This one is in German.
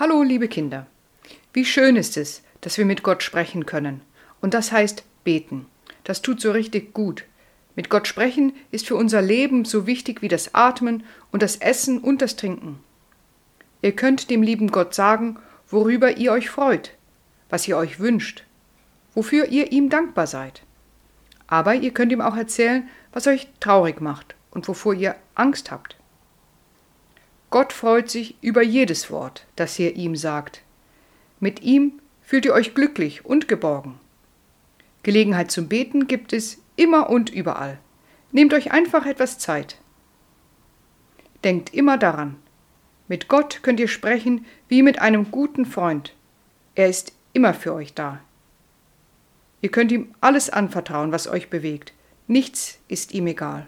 Hallo, liebe Kinder. Wie schön ist es, dass wir mit Gott sprechen können. Und das heißt beten. Das tut so richtig gut. Mit Gott sprechen ist für unser Leben so wichtig wie das Atmen und das Essen und das Trinken. Ihr könnt dem lieben Gott sagen, worüber ihr euch freut, was ihr euch wünscht, wofür ihr ihm dankbar seid. Aber ihr könnt ihm auch erzählen, was euch traurig macht und wovor ihr Angst habt. Gott freut sich über jedes Wort, das ihr ihm sagt. Mit ihm fühlt ihr euch glücklich und geborgen. Gelegenheit zum Beten gibt es immer und überall. Nehmt euch einfach etwas Zeit. Denkt immer daran, mit Gott könnt ihr sprechen wie mit einem guten Freund. Er ist immer für euch da. Ihr könnt ihm alles anvertrauen, was euch bewegt. Nichts ist ihm egal.